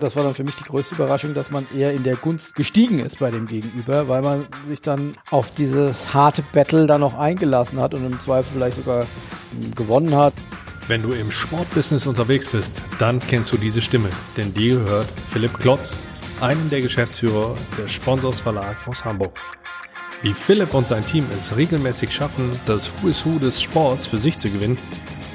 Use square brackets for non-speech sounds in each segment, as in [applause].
Das war dann für mich die größte Überraschung, dass man eher in der Gunst gestiegen ist bei dem Gegenüber, weil man sich dann auf dieses harte Battle dann noch eingelassen hat und im Zweifel vielleicht sogar gewonnen hat. Wenn du im Sportbusiness unterwegs bist, dann kennst du diese Stimme, denn die gehört Philipp Klotz, einem der Geschäftsführer des Sponsors Verlag aus Hamburg. Wie Philipp und sein Team es regelmäßig schaffen, das Who is Who des Sports für sich zu gewinnen,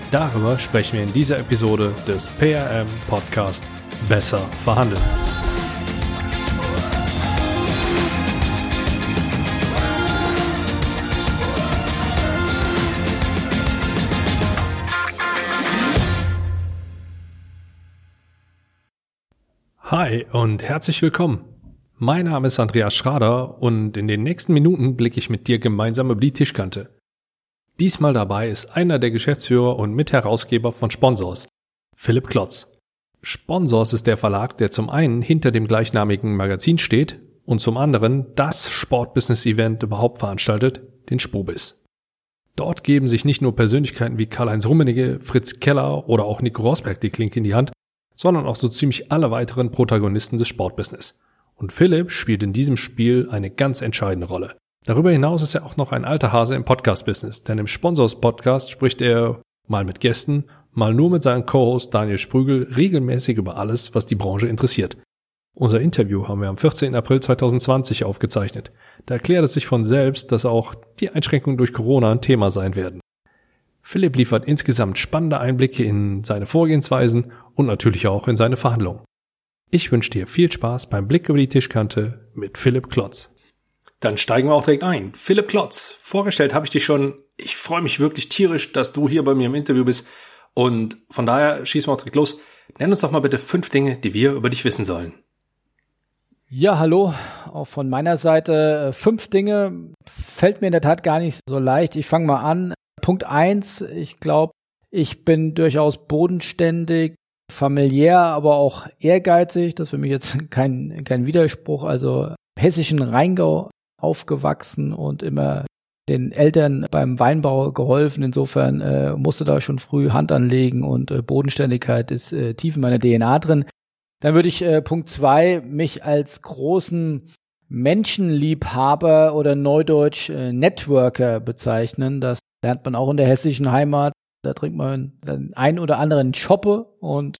darüber sprechen wir in dieser Episode des PRM Podcast Besser verhandeln. Hi und herzlich willkommen. Mein Name ist Andreas Schrader und in den nächsten Minuten blicke ich mit dir gemeinsam über die Tischkante. Diesmal dabei ist einer der Geschäftsführer und Mitherausgeber von Sponsors, Philipp Klotz. Sponsors ist der Verlag, der zum einen hinter dem gleichnamigen Magazin steht und zum anderen das Sportbusiness-Event überhaupt veranstaltet, den Spobis. Dort geben sich nicht nur Persönlichkeiten wie Karl-Heinz Rummenigge, Fritz Keller oder auch Nico Rosberg die Klinke in die Hand, sondern auch so ziemlich alle weiteren Protagonisten des Sportbusiness. Und Philipp spielt in diesem Spiel eine ganz entscheidende Rolle. Darüber hinaus ist er auch noch ein alter Hase im Podcast-Business, denn im Sponsors-Podcast spricht er mal mit Gästen, mal nur mit seinem Co-Host Daniel Sprügel regelmäßig über alles, was die Branche interessiert. Unser Interview haben wir am 14. April 2020 aufgezeichnet. Da erklärt es sich von selbst, dass auch die Einschränkungen durch Corona ein Thema sein werden. Philipp liefert insgesamt spannende Einblicke in seine Vorgehensweisen und natürlich auch in seine Verhandlungen. Ich wünsche dir viel Spaß beim Blick über die Tischkante mit Philipp Klotz. Dann steigen wir auch direkt ein. Philipp Klotz, vorgestellt habe ich dich schon. Ich freue mich wirklich tierisch, dass du hier bei mir im Interview bist. Und von daher schießen wir auch direkt los. Nenn uns doch mal bitte fünf Dinge, die wir über dich wissen sollen. Ja, hallo, auch von meiner Seite. Äh, fünf Dinge fällt mir in der Tat gar nicht so leicht. Ich fange mal an. Punkt eins, ich glaube, ich bin durchaus bodenständig, familiär, aber auch ehrgeizig. Das ist für mich jetzt [laughs] kein, kein Widerspruch. Also hessischen Rheingau aufgewachsen und immer den Eltern beim Weinbau geholfen. Insofern äh, musste da schon früh Hand anlegen und äh, Bodenständigkeit ist äh, tief in meiner DNA drin. Dann würde ich äh, Punkt zwei mich als großen Menschenliebhaber oder Neudeutsch äh, Networker bezeichnen. Das lernt man auch in der hessischen Heimat. Da trinkt man den ein oder anderen Schoppe und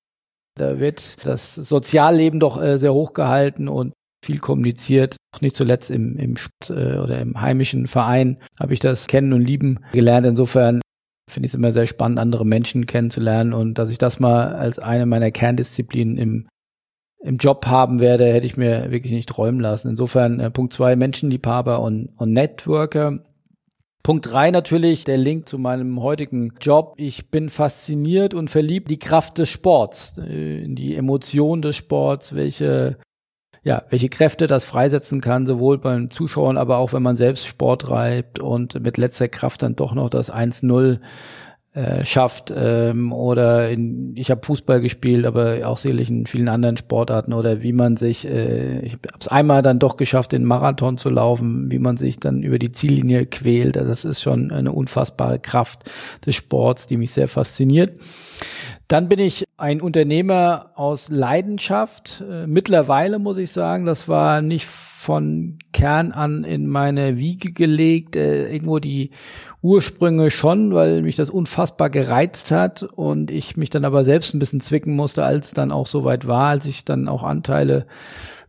da wird das Sozialleben doch äh, sehr hoch gehalten und viel kommuniziert. Auch nicht zuletzt im, im äh, oder im heimischen Verein habe ich das kennen und lieben gelernt. Insofern finde ich es immer sehr spannend, andere Menschen kennenzulernen und dass ich das mal als eine meiner Kerndisziplinen im im Job haben werde, hätte ich mir wirklich nicht träumen lassen. Insofern äh, Punkt zwei Menschenliebhaber und, und Networker. Punkt drei natürlich der Link zu meinem heutigen Job. Ich bin fasziniert und verliebt die Kraft des Sports, äh, in die Emotion des Sports, welche ja, welche Kräfte das freisetzen kann, sowohl beim Zuschauern, aber auch wenn man selbst Sport treibt und mit letzter Kraft dann doch noch das 1-0 äh, schafft ähm, oder in, ich habe Fußball gespielt, aber auch sicherlich in vielen anderen Sportarten oder wie man sich, äh, ich habe es einmal dann doch geschafft, den Marathon zu laufen, wie man sich dann über die Ziellinie quält. Also das ist schon eine unfassbare Kraft des Sports, die mich sehr fasziniert. Dann bin ich ein Unternehmer aus Leidenschaft. Äh, mittlerweile muss ich sagen, das war nicht von Kern an in meine Wiege gelegt. Äh, irgendwo die Ursprünge schon, weil mich das unfassbar gereizt hat und ich mich dann aber selbst ein bisschen zwicken musste, als dann auch soweit war, als ich dann auch Anteile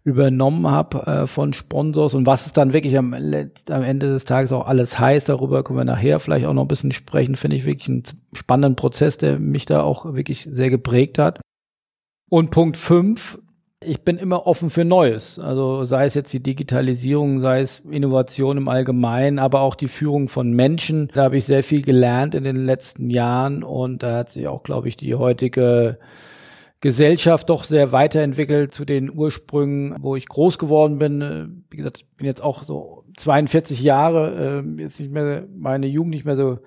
übernommen habe äh, von Sponsors und was es dann wirklich am, am Ende des Tages auch alles heißt, darüber können wir nachher vielleicht auch noch ein bisschen sprechen, finde ich wirklich einen spannenden Prozess, der mich da auch wirklich sehr geprägt hat. Und Punkt fünf, ich bin immer offen für Neues. Also sei es jetzt die Digitalisierung, sei es Innovation im Allgemeinen, aber auch die Führung von Menschen. Da habe ich sehr viel gelernt in den letzten Jahren und da hat sich auch, glaube ich, die heutige Gesellschaft doch sehr weiterentwickelt zu den Ursprüngen, wo ich groß geworden bin. Äh, wie gesagt, ich bin jetzt auch so 42 Jahre, äh, jetzt nicht mehr meine Jugend nicht mehr so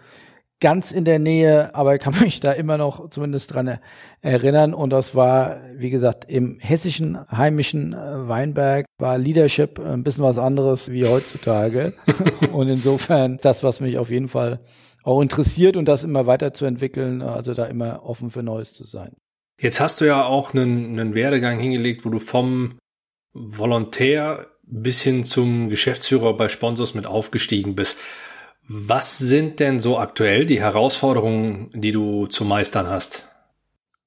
ganz in der Nähe, aber ich kann [laughs] mich da immer noch zumindest dran erinnern. Und das war, wie gesagt, im hessischen heimischen äh, Weinberg war Leadership ein bisschen was anderes wie heutzutage. [laughs] und insofern das, was mich auf jeden Fall auch interessiert und das immer weiterzuentwickeln, also da immer offen für Neues zu sein. Jetzt hast du ja auch einen, einen Werdegang hingelegt, wo du vom Volontär bis hin zum Geschäftsführer bei Sponsors mit aufgestiegen bist. Was sind denn so aktuell die Herausforderungen, die du zu meistern hast?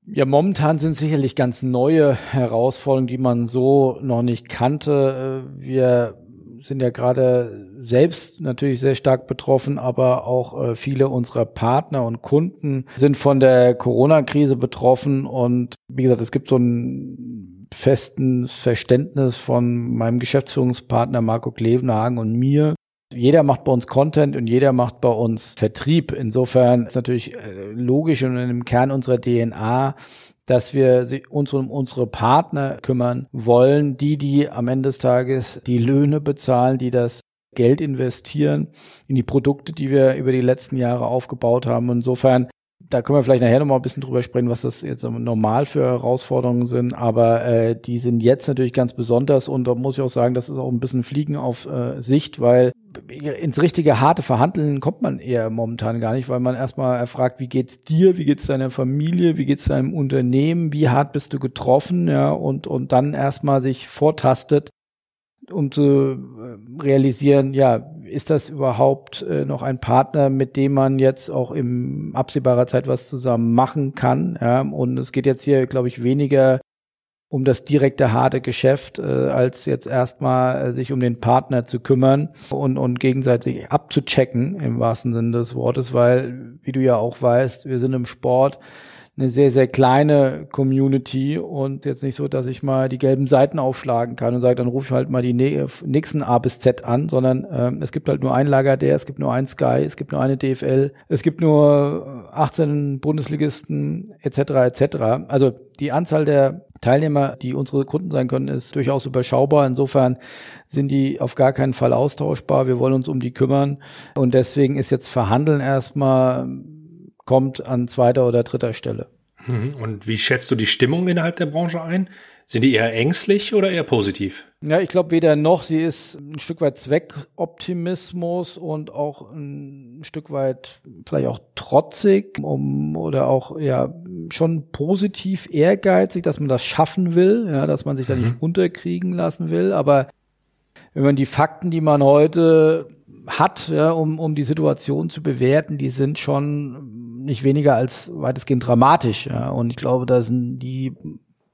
Ja, momentan sind sicherlich ganz neue Herausforderungen, die man so noch nicht kannte. Äh, wir sind ja gerade selbst natürlich sehr stark betroffen, aber auch äh, viele unserer Partner und Kunden sind von der Corona-Krise betroffen. Und wie gesagt, es gibt so ein festen Verständnis von meinem Geschäftsführungspartner Marco Klevenhagen und mir. Jeder macht bei uns Content und jeder macht bei uns Vertrieb. Insofern ist natürlich äh, logisch und im Kern unserer DNA, dass wir uns um unsere Partner kümmern wollen, die, die am Ende des Tages die Löhne bezahlen, die das Geld investieren in die Produkte, die wir über die letzten Jahre aufgebaut haben. Insofern da können wir vielleicht nachher nochmal ein bisschen drüber sprechen, was das jetzt normal für Herausforderungen sind, aber äh, die sind jetzt natürlich ganz besonders und da muss ich auch sagen, das ist auch ein bisschen Fliegen auf äh, Sicht, weil ins richtige harte Verhandeln kommt man eher momentan gar nicht, weil man erstmal erfragt, wie geht's dir, wie geht's deiner Familie, wie geht's deinem Unternehmen, wie hart bist du getroffen, ja, und, und dann erstmal sich vortastet, um zu äh, realisieren, ja, ist das überhaupt äh, noch ein Partner, mit dem man jetzt auch im absehbarer Zeit was zusammen machen kann? Ja? Und es geht jetzt hier, glaube ich, weniger um das direkte harte Geschäft, äh, als jetzt erstmal äh, sich um den Partner zu kümmern und, und gegenseitig abzuchecken im wahrsten Sinne des Wortes, weil, wie du ja auch weißt, wir sind im Sport eine sehr, sehr kleine Community und jetzt nicht so, dass ich mal die gelben Seiten aufschlagen kann und sage, dann rufe ich halt mal die nächsten A bis Z an, sondern ähm, es gibt halt nur ein Lager der, es gibt nur ein Sky, es gibt nur eine DFL, es gibt nur 18 Bundesligisten etc. etc. Also die Anzahl der Teilnehmer, die unsere Kunden sein können, ist durchaus überschaubar. Insofern sind die auf gar keinen Fall austauschbar. Wir wollen uns um die kümmern. Und deswegen ist jetzt Verhandeln erstmal kommt an zweiter oder dritter Stelle. Mhm. Und wie schätzt du die Stimmung innerhalb der Branche ein? Sind die eher ängstlich oder eher positiv? Ja, ich glaube weder noch. Sie ist ein Stück weit Zweckoptimismus und auch ein Stück weit vielleicht auch trotzig um, oder auch ja schon positiv ehrgeizig, dass man das schaffen will, ja, dass man sich da nicht mhm. unterkriegen lassen will. Aber wenn man die Fakten, die man heute hat, ja, um, um die Situation zu bewerten, die sind schon nicht weniger als weitestgehend dramatisch. Ja. Und ich glaube, da sind die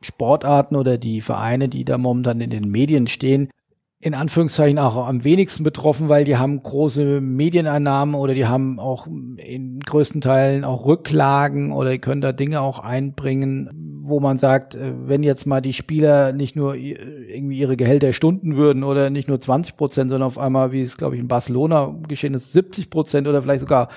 Sportarten oder die Vereine, die da momentan in den Medien stehen, in Anführungszeichen auch am wenigsten betroffen, weil die haben große Medieneinnahmen oder die haben auch in größten Teilen auch Rücklagen oder die können da Dinge auch einbringen, wo man sagt, äh, wenn jetzt mal die Spieler nicht nur irgendwie ihre Gehälter stunden würden oder nicht nur 20 Prozent, sondern auf einmal, wie es glaube ich in Barcelona geschehen ist, 70 Prozent oder vielleicht sogar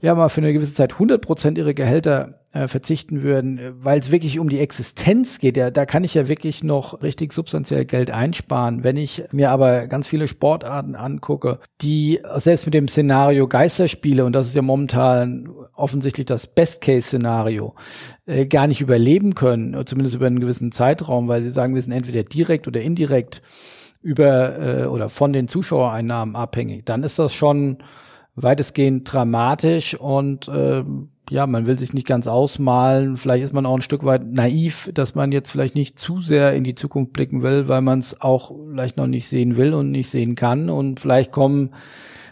ja mal für eine gewisse Zeit 100 Prozent ihre Gehälter äh, verzichten würden, weil es wirklich um die Existenz geht. Ja, da kann ich ja wirklich noch richtig substanziell Geld einsparen. Wenn ich mir aber ganz viele Sportarten angucke, die selbst mit dem Szenario Geisterspiele, und das ist ja momentan offensichtlich das Best-Case-Szenario, äh, gar nicht überleben können, zumindest über einen gewissen Zeitraum, weil sie sagen, wir sind entweder direkt oder indirekt über äh, oder von den Zuschauereinnahmen abhängig, dann ist das schon weitestgehend dramatisch und äh, ja, man will sich nicht ganz ausmalen. Vielleicht ist man auch ein Stück weit naiv, dass man jetzt vielleicht nicht zu sehr in die Zukunft blicken will, weil man es auch vielleicht noch nicht sehen will und nicht sehen kann. Und vielleicht kommen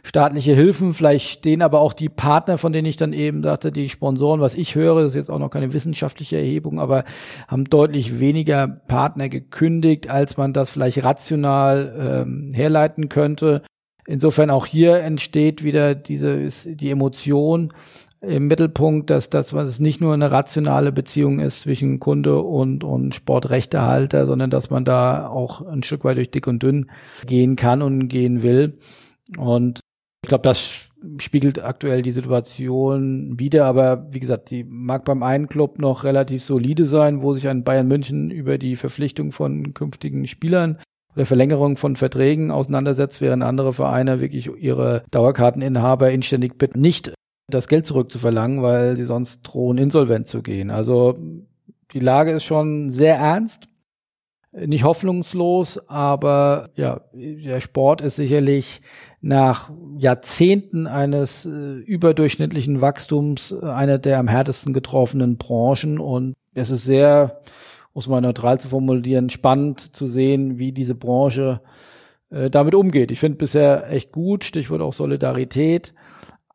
staatliche Hilfen, vielleicht stehen aber auch die Partner, von denen ich dann eben dachte, die Sponsoren, was ich höre, das ist jetzt auch noch keine wissenschaftliche Erhebung, aber haben deutlich weniger Partner gekündigt, als man das vielleicht rational ähm, herleiten könnte. Insofern auch hier entsteht wieder diese, die Emotion im Mittelpunkt, dass das, was es nicht nur eine rationale Beziehung ist zwischen Kunde und, und Sportrechtehalter, sondern dass man da auch ein Stück weit durch dick und dünn gehen kann und gehen will. Und ich glaube, das spiegelt aktuell die Situation wieder, aber wie gesagt, die mag beim einen Club noch relativ solide sein, wo sich ein Bayern München über die Verpflichtung von künftigen Spielern oder Verlängerung von Verträgen auseinandersetzt, während andere Vereine wirklich ihre Dauerkarteninhaber inständig bitten, nicht das Geld zurückzuverlangen, weil sie sonst drohen, insolvent zu gehen. Also die Lage ist schon sehr ernst. nicht hoffnungslos, aber ja, der Sport ist sicherlich nach Jahrzehnten eines äh, überdurchschnittlichen Wachstums äh, eine der am härtesten getroffenen Branchen und es ist sehr, muss man neutral zu formulieren, spannend zu sehen, wie diese Branche äh, damit umgeht. Ich finde bisher echt gut, Stichwort auch Solidarität,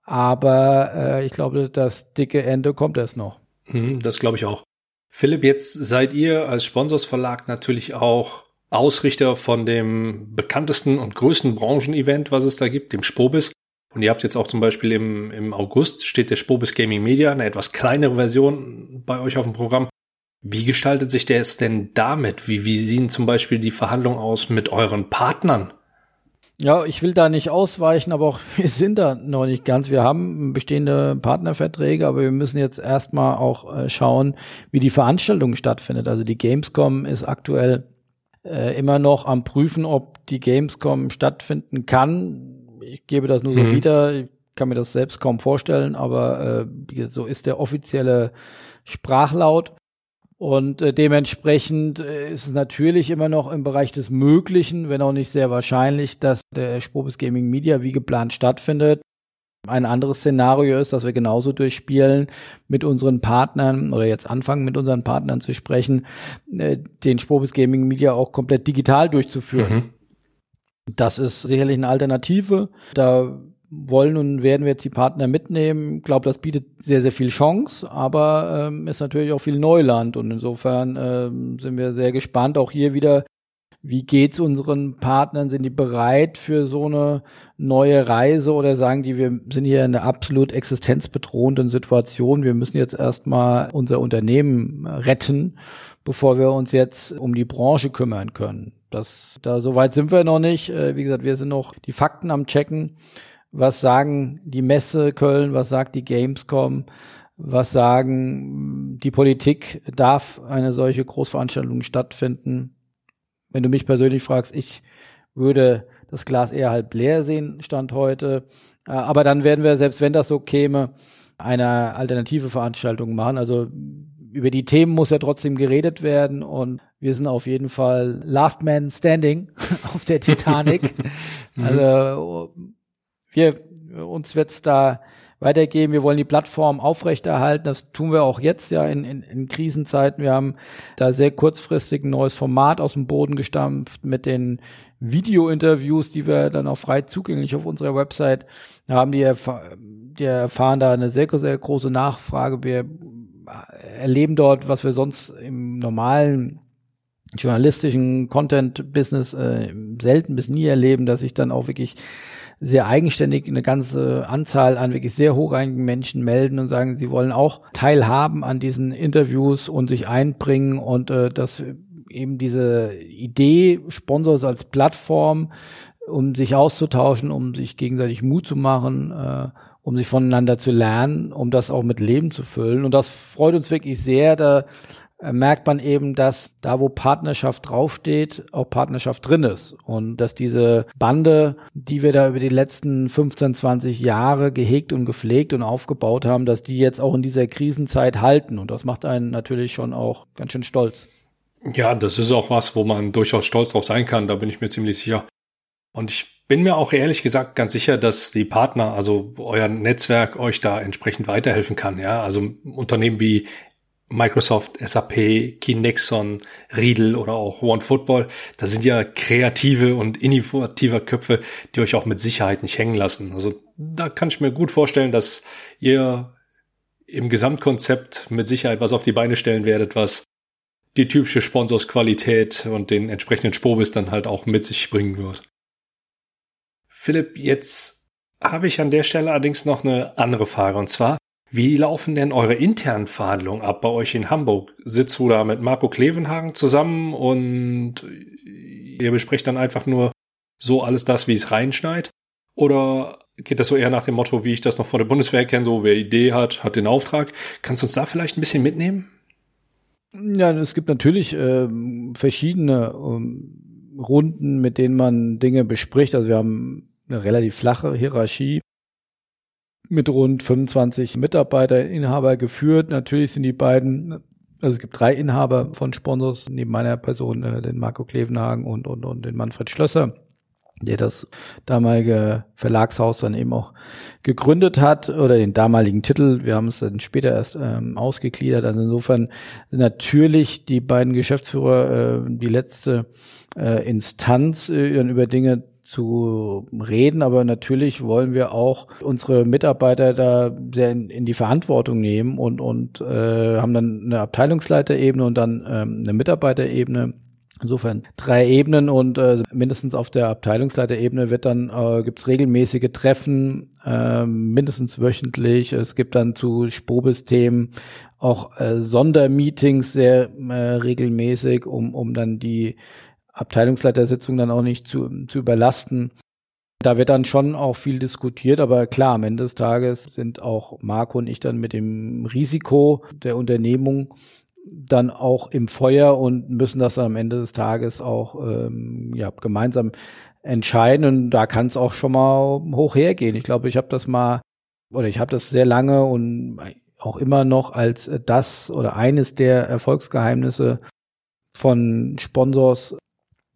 aber äh, ich glaube, das dicke Ende kommt erst noch. Mhm, das glaube ich auch. Philipp, jetzt seid ihr als Sponsorsverlag natürlich auch Ausrichter von dem bekanntesten und größten Branchenevent, was es da gibt, dem Spobis. Und ihr habt jetzt auch zum Beispiel im, im August steht der Spobis Gaming Media, eine etwas kleinere Version bei euch auf dem Programm. Wie gestaltet sich der es denn damit? Wie, wie sehen zum Beispiel die Verhandlungen aus mit euren Partnern? Ja, ich will da nicht ausweichen, aber auch [laughs] wir sind da noch nicht ganz. Wir haben bestehende Partnerverträge, aber wir müssen jetzt erstmal auch äh, schauen, wie die Veranstaltung stattfindet. Also die Gamescom ist aktuell äh, immer noch am Prüfen, ob die Gamescom stattfinden kann. Ich gebe das nur mhm. so wieder. Ich kann mir das selbst kaum vorstellen, aber äh, so ist der offizielle Sprachlaut. Und äh, dementsprechend äh, ist es natürlich immer noch im Bereich des Möglichen, wenn auch nicht sehr wahrscheinlich, dass der Spobis Gaming Media wie geplant stattfindet. Ein anderes Szenario ist, dass wir genauso durchspielen, mit unseren Partnern oder jetzt anfangen mit unseren Partnern zu sprechen, äh, den Spobis Gaming Media auch komplett digital durchzuführen. Mhm. Das ist sicherlich eine Alternative. Da wollen und werden wir jetzt die Partner mitnehmen. Ich glaube, das bietet sehr, sehr viel Chance, aber ähm, ist natürlich auch viel Neuland und insofern ähm, sind wir sehr gespannt, auch hier wieder, wie geht's unseren Partnern? Sind die bereit für so eine neue Reise oder sagen die, wir sind hier in einer absolut existenzbedrohenden Situation. Wir müssen jetzt erstmal unser Unternehmen retten, bevor wir uns jetzt um die Branche kümmern können. Das, da, so weit sind wir noch nicht. Äh, wie gesagt, wir sind noch die Fakten am checken was sagen die Messe Köln, was sagt die Gamescom, was sagen die Politik, darf eine solche Großveranstaltung stattfinden? Wenn du mich persönlich fragst, ich würde das Glas eher halb leer sehen, Stand heute. Äh, aber dann werden wir, selbst wenn das so käme, eine alternative Veranstaltung machen. Also über die Themen muss ja trotzdem geredet werden und wir sind auf jeden Fall Last Man Standing [laughs] auf der Titanic. [laughs] Mhm. also wir, uns wird's da weitergeben. Wir wollen die Plattform aufrechterhalten. Das tun wir auch jetzt ja in, in, in Krisenzeiten. Wir haben da sehr kurzfristig ein neues Format aus dem Boden gestampft mit den Video-Interviews, die wir dann auch frei zugänglich auf unserer Website haben. Die, erf die erfahren da eine sehr, sehr große Nachfrage. Wir erleben dort, was wir sonst im normalen journalistischen Content-Business äh, selten bis nie erleben, dass sich dann auch wirklich sehr eigenständig eine ganze Anzahl an wirklich sehr hochrangigen Menschen melden und sagen, sie wollen auch teilhaben an diesen Interviews und sich einbringen und äh, dass eben diese Idee, Sponsors als Plattform, um sich auszutauschen, um sich gegenseitig Mut zu machen, äh, um sich voneinander zu lernen, um das auch mit Leben zu füllen. Und das freut uns wirklich sehr. Da merkt man eben, dass da, wo Partnerschaft draufsteht, auch Partnerschaft drin ist. Und dass diese Bande, die wir da über die letzten 15, 20 Jahre gehegt und gepflegt und aufgebaut haben, dass die jetzt auch in dieser Krisenzeit halten. Und das macht einen natürlich schon auch ganz schön stolz. Ja, das ist auch was, wo man durchaus stolz drauf sein kann, da bin ich mir ziemlich sicher. Und ich bin mir auch ehrlich gesagt ganz sicher, dass die Partner, also euer Netzwerk euch da entsprechend weiterhelfen kann. Ja, also Unternehmen wie Microsoft, SAP, Kinexon, Riedel oder auch OneFootball, da sind ja kreative und innovative Köpfe, die euch auch mit Sicherheit nicht hängen lassen. Also da kann ich mir gut vorstellen, dass ihr im Gesamtkonzept mit Sicherheit was auf die Beine stellen werdet, was die typische Sponsorsqualität und den entsprechenden Spobis dann halt auch mit sich bringen wird. Philipp, jetzt habe ich an der Stelle allerdings noch eine andere Frage und zwar, wie laufen denn eure internen Verhandlungen ab bei euch in Hamburg? Sitzt du da mit Marco Klevenhagen zusammen und ihr besprecht dann einfach nur so alles das, wie es reinschneit? Oder geht das so eher nach dem Motto, wie ich das noch vor der Bundeswehr kenne, so wer Idee hat, hat den Auftrag? Kannst du uns da vielleicht ein bisschen mitnehmen? Ja, es gibt natürlich äh, verschiedene ähm, Runden, mit denen man Dinge bespricht. Also wir haben eine relativ flache Hierarchie mit rund 25 Mitarbeiterinhaber geführt. Natürlich sind die beiden Also es gibt drei Inhaber von Sponsors, neben meiner Person, äh, den Marco Klevenhagen und, und, und den Manfred Schlösser der das damalige Verlagshaus dann eben auch gegründet hat oder den damaligen Titel. Wir haben es dann später erst ähm, ausgegliedert. Also insofern natürlich die beiden Geschäftsführer äh, die letzte äh, Instanz, äh, über Dinge zu reden, aber natürlich wollen wir auch unsere Mitarbeiter da sehr in, in die Verantwortung nehmen und und äh, haben dann eine Abteilungsleiterebene und dann ähm, eine Mitarbeiterebene Insofern drei Ebenen und äh, mindestens auf der Abteilungsleiterebene wird dann äh, gibt es regelmäßige Treffen, äh, mindestens wöchentlich. Es gibt dann zu Spobis-Themen auch äh, Sondermeetings sehr äh, regelmäßig, um um dann die Abteilungsleitersitzung dann auch nicht zu zu überlasten. Da wird dann schon auch viel diskutiert, aber klar, am Ende des Tages sind auch Marco und ich dann mit dem Risiko der Unternehmung dann auch im Feuer und müssen das am Ende des Tages auch ähm, ja, gemeinsam entscheiden. Und da kann es auch schon mal hoch hergehen. Ich glaube, ich habe das mal, oder ich habe das sehr lange und auch immer noch als das oder eines der Erfolgsgeheimnisse von Sponsors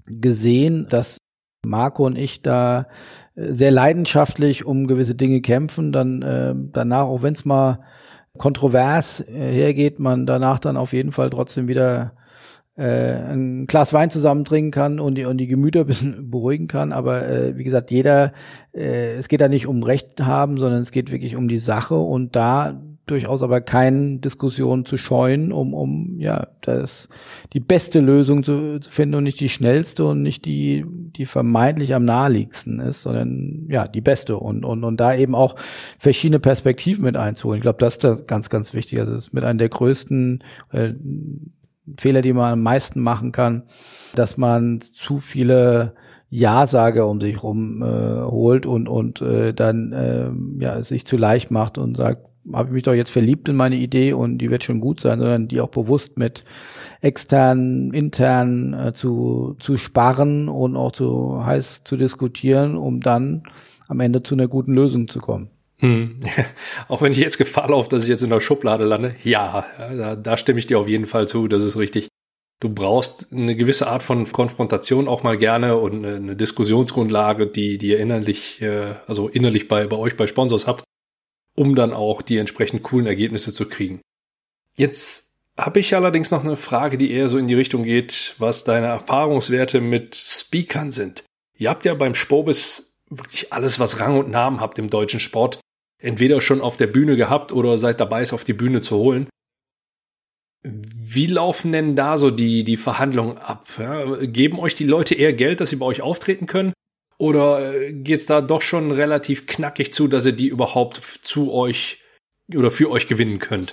gesehen, dass Marco und ich da sehr leidenschaftlich um gewisse Dinge kämpfen, dann äh, danach, auch wenn es mal kontrovers äh, hergeht, man danach dann auf jeden Fall trotzdem wieder äh, ein Glas Wein zusammen trinken kann und die, und die Gemüter [laughs] ein bisschen beruhigen kann. Aber äh, wie gesagt, jeder, äh, es geht da nicht um Recht haben, sondern es geht wirklich um die Sache und da durchaus aber keine Diskussion zu scheuen, um, um ja das die beste Lösung zu, zu finden und nicht die schnellste und nicht die, die vermeintlich am naheliegendsten ist, sondern ja, die beste und, und, und da eben auch verschiedene Perspektiven mit einzuholen. Ich glaube, das ist das ganz, ganz wichtig. Also das ist mit einem der größten äh, Fehler, die man am meisten machen kann, dass man zu viele Ja-Sage um sich rum äh, holt und, und äh, dann äh, ja, sich zu leicht macht und sagt, habe ich mich doch jetzt verliebt in meine Idee und die wird schon gut sein, sondern die auch bewusst mit extern, intern äh, zu, zu sparen und auch zu heiß zu diskutieren, um dann am Ende zu einer guten Lösung zu kommen. Hm. [laughs] Auch wenn ich jetzt Gefahr laufe, dass ich jetzt in der Schublade lande, ja, da, da stimme ich dir auf jeden Fall zu, das ist richtig. Du brauchst eine gewisse Art von Konfrontation auch mal gerne und eine Diskussionsgrundlage, die, die ihr innerlich, äh, also innerlich bei, bei euch bei Sponsors habt, um dann auch die entsprechend coolen Ergebnisse zu kriegen. Jetzt habe ich allerdings noch eine Frage, die eher so in die Richtung geht, was deine Erfahrungswerte mit Speakern sind. Ihr habt ja beim Spobis wirklich alles, was Rang und Namen habt im deutschen Sport, entweder schon auf der Bühne gehabt oder seid dabei, es auf die Bühne zu holen. Wie laufen denn da so die, die Verhandlungen ab? Ja, geben euch die Leute eher Geld, dass sie bei euch auftreten können? Oder äh, geht's da doch schon relativ knackig zu, dass ihr die überhaupt zu euch oder für euch gewinnen könnt?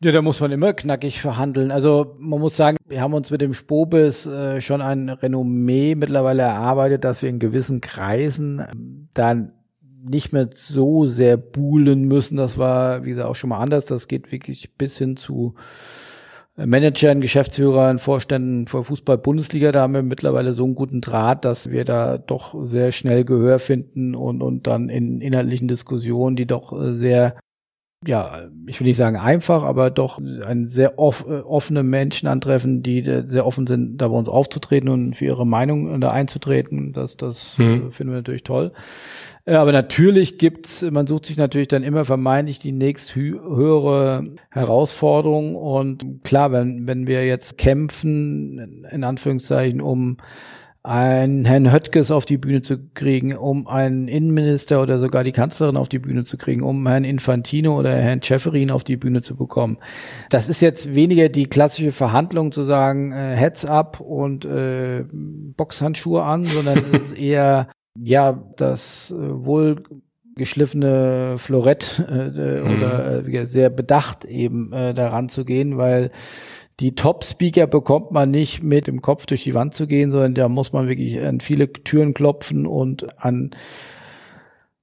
Ja, da muss man immer knackig verhandeln. Also man muss sagen, wir haben uns mit dem Spobis äh, schon ein Renommee mittlerweile erarbeitet, dass wir in gewissen Kreisen ähm, dann nicht mehr so sehr buhlen müssen. Das war, wie gesagt, auch schon mal anders. Das geht wirklich bis hin zu Managern, Geschäftsführern, Vorständen vor Fußball-Bundesliga, da haben wir mittlerweile so einen guten Draht, dass wir da doch sehr schnell Gehör finden und, und dann in inhaltlichen Diskussionen, die doch sehr, ja, ich will nicht sagen einfach, aber doch ein sehr off, offene Menschen antreffen, die sehr offen sind, da bei uns aufzutreten und für ihre Meinung da einzutreten. Das, das hm. finden wir natürlich toll. Äh, aber natürlich gibt's, man sucht sich natürlich dann immer vermeintlich die nächst höhere Herausforderung. Und klar, wenn, wenn wir jetzt kämpfen, in Anführungszeichen, um einen Herrn Höttges auf die Bühne zu kriegen, um einen Innenminister oder sogar die Kanzlerin auf die Bühne zu kriegen, um Herrn Infantino oder Herrn Schäferin auf die Bühne zu bekommen. Das ist jetzt weniger die klassische Verhandlung zu sagen, äh, Heads up und äh, Boxhandschuhe an, sondern es ist [laughs] eher ja, das äh, wohl geschliffene Florett äh, mhm. oder äh, sehr bedacht eben äh, daran zu gehen, weil die Top-Speaker bekommt man nicht mit dem Kopf durch die Wand zu gehen, sondern da muss man wirklich an viele Türen klopfen und an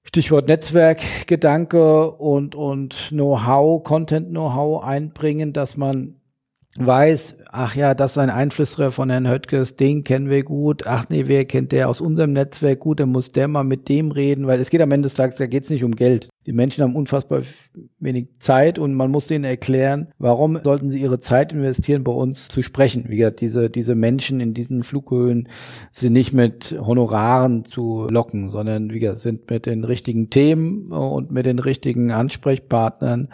Stichwort Netzwerkgedanke und, und Know-how, Content-Know-how einbringen, dass man weiß, ach ja, das ist ein Einflüsterer von Herrn Höttges, den kennen wir gut, ach nee, wer kennt der aus unserem Netzwerk gut, dann muss der mal mit dem reden, weil es geht am Ende des Tages, da geht es nicht um Geld. Die Menschen haben unfassbar wenig Zeit und man muss denen erklären, warum sollten sie ihre Zeit investieren, bei uns zu sprechen. Wie gesagt, diese, diese Menschen in diesen Flughöhen sind nicht mit Honoraren zu locken, sondern wie gesagt, sind mit den richtigen Themen und mit den richtigen Ansprechpartnern,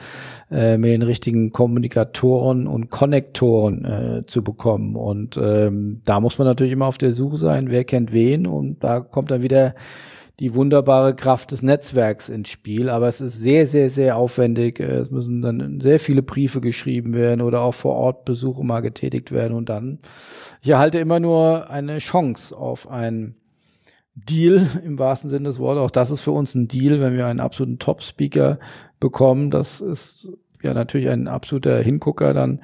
äh, mit den richtigen Kommunikatoren und Konnektoren äh, zu bekommen. Und ähm, da muss man natürlich immer auf der Suche sein, wer kennt wen und da kommt dann wieder die wunderbare Kraft des Netzwerks ins Spiel. Aber es ist sehr, sehr, sehr aufwendig. Es müssen dann sehr viele Briefe geschrieben werden oder auch vor Ort Besuche mal getätigt werden. Und dann, ich erhalte immer nur eine Chance auf einen Deal [laughs] im wahrsten Sinne des Wortes. Auch das ist für uns ein Deal, wenn wir einen absoluten Top-Speaker bekommen. Das ist ja natürlich ein absoluter Hingucker dann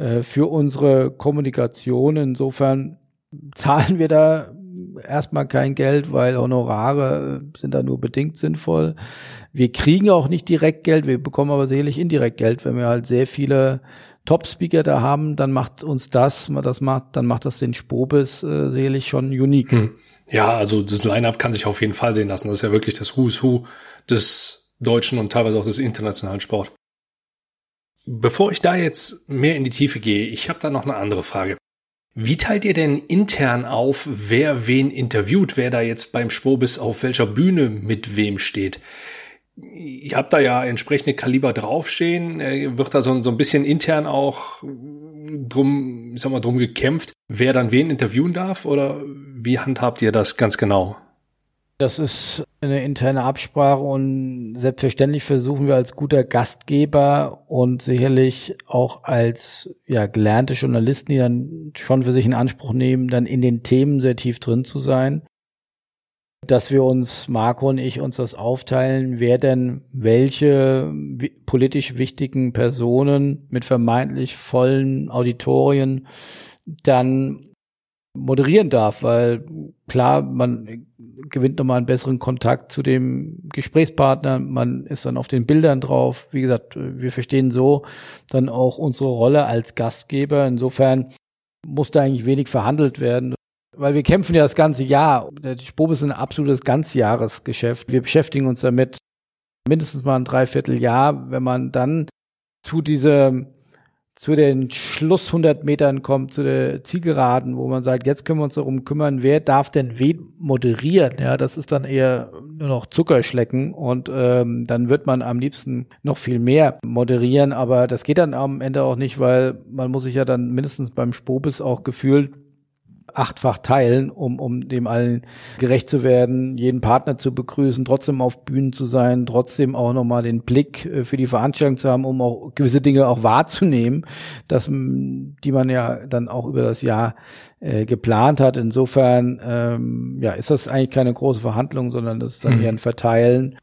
äh, für unsere Kommunikation. Insofern zahlen wir da erstmal kein Geld, weil Honorare sind da nur bedingt sinnvoll. Wir kriegen auch nicht direkt Geld, wir bekommen aber sicherlich indirekt Geld, wenn wir halt sehr viele Top-Speaker da haben, dann macht uns das, das macht, dann macht das den Spobis äh, sicherlich schon unique. Hm. Ja, also das Line-Up kann sich auf jeden Fall sehen lassen. Das ist ja wirklich das Who's Who des deutschen und teilweise auch des internationalen Sport. Bevor ich da jetzt mehr in die Tiefe gehe, ich habe da noch eine andere Frage. Wie teilt ihr denn intern auf, wer wen interviewt, wer da jetzt beim Spobis auf welcher Bühne mit wem steht? Ihr habt da ja entsprechende Kaliber draufstehen. Äh, wird da so, so ein bisschen intern auch drum, ich sag mal, drum gekämpft, wer dann wen interviewen darf? Oder wie handhabt ihr das ganz genau? Das ist eine interne Absprache und selbstverständlich versuchen wir als guter Gastgeber und sicherlich auch als ja, gelernte Journalisten, die dann schon für sich in Anspruch nehmen, dann in den Themen sehr tief drin zu sein. Dass wir uns, Marco und ich, uns das aufteilen, wer denn welche politisch wichtigen Personen mit vermeintlich vollen Auditorien dann moderieren darf, weil klar, man gewinnt nochmal einen besseren Kontakt zu dem Gesprächspartner, man ist dann auf den Bildern drauf. Wie gesagt, wir verstehen so dann auch unsere Rolle als Gastgeber. Insofern muss da eigentlich wenig verhandelt werden, weil wir kämpfen ja das ganze Jahr. Der Spobe ist ein absolutes Ganzjahresgeschäft. Wir beschäftigen uns damit mindestens mal ein Dreivierteljahr, wenn man dann zu dieser zu den Schluss 100 Metern kommt, zu der Zielgeraden, wo man sagt, jetzt können wir uns darum kümmern, wer darf denn wen moderieren. Ja, das ist dann eher nur noch Zuckerschlecken und ähm, dann wird man am liebsten noch viel mehr moderieren, aber das geht dann am Ende auch nicht, weil man muss sich ja dann mindestens beim Spobis auch gefühlt achtfach teilen, um, um dem allen gerecht zu werden, jeden Partner zu begrüßen, trotzdem auf Bühnen zu sein, trotzdem auch nochmal den Blick äh, für die Veranstaltung zu haben, um auch gewisse Dinge auch wahrzunehmen, dass, die man ja dann auch über das Jahr äh, geplant hat. Insofern ähm, ja, ist das eigentlich keine große Verhandlung, sondern das ist dann mhm. eher ein Verteilen